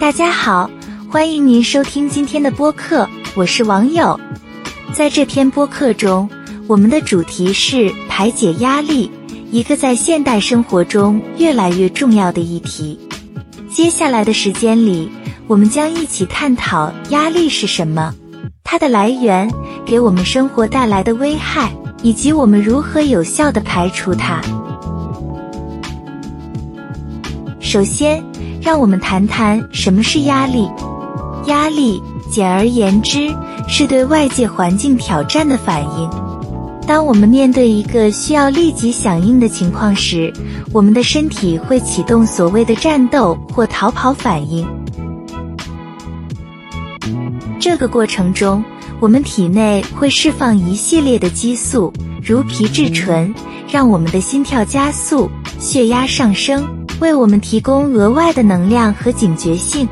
大家好，欢迎您收听今天的播客，我是网友。在这篇播客中，我们的主题是排解压力，一个在现代生活中越来越重要的议题。接下来的时间里，我们将一起探讨压力是什么，它的来源，给我们生活带来的危害，以及我们如何有效的排除它。首先，让我们谈谈什么是压力。压力，简而言之，是对外界环境挑战的反应。当我们面对一个需要立即响应的情况时，我们的身体会启动所谓的战斗或逃跑反应。这个过程中，我们体内会释放一系列的激素，如皮质醇，让我们的心跳加速、血压上升。为我们提供额外的能量和警觉性，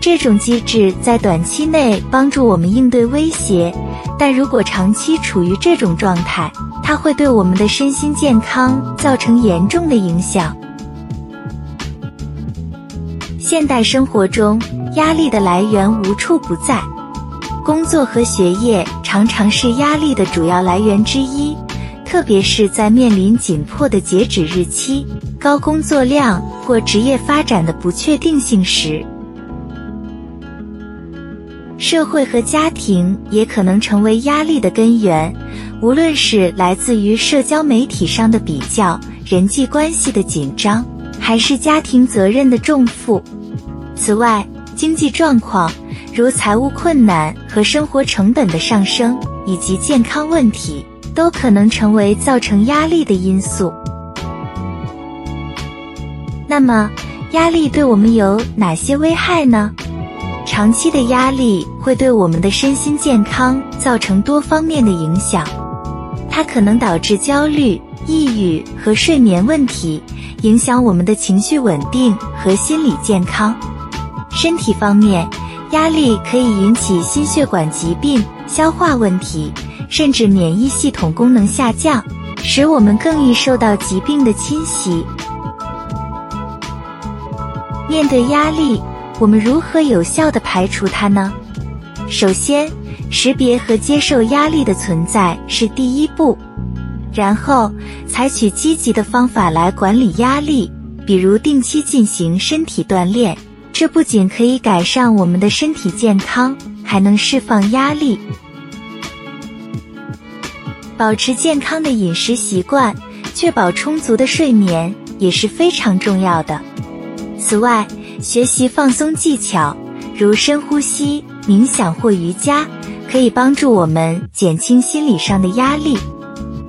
这种机制在短期内帮助我们应对威胁，但如果长期处于这种状态，它会对我们的身心健康造成严重的影响。现代生活中，压力的来源无处不在，工作和学业常常是压力的主要来源之一。特别是在面临紧迫的截止日期、高工作量或职业发展的不确定性时，社会和家庭也可能成为压力的根源。无论是来自于社交媒体上的比较、人际关系的紧张，还是家庭责任的重负。此外，经济状况，如财务困难和生活成本的上升，以及健康问题。都可能成为造成压力的因素。那么，压力对我们有哪些危害呢？长期的压力会对我们的身心健康造成多方面的影响。它可能导致焦虑、抑郁和睡眠问题，影响我们的情绪稳定和心理健康。身体方面，压力可以引起心血管疾病、消化问题。甚至免疫系统功能下降，使我们更易受到疾病的侵袭。面对压力，我们如何有效地排除它呢？首先，识别和接受压力的存在是第一步，然后采取积极的方法来管理压力，比如定期进行身体锻炼。这不仅可以改善我们的身体健康，还能释放压力。保持健康的饮食习惯，确保充足的睡眠也是非常重要的。此外，学习放松技巧，如深呼吸、冥想或瑜伽，可以帮助我们减轻心理上的压力。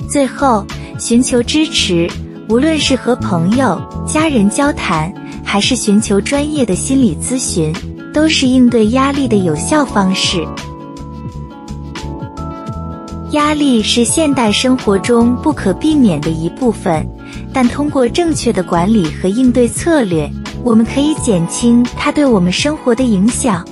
最后，寻求支持，无论是和朋友、家人交谈，还是寻求专业的心理咨询，都是应对压力的有效方式。压力是现代生活中不可避免的一部分，但通过正确的管理和应对策略，我们可以减轻它对我们生活的影响。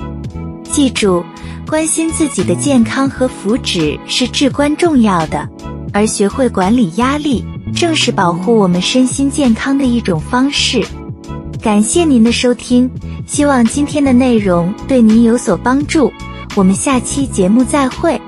记住，关心自己的健康和福祉是至关重要的，而学会管理压力，正是保护我们身心健康的一种方式。感谢您的收听，希望今天的内容对您有所帮助。我们下期节目再会。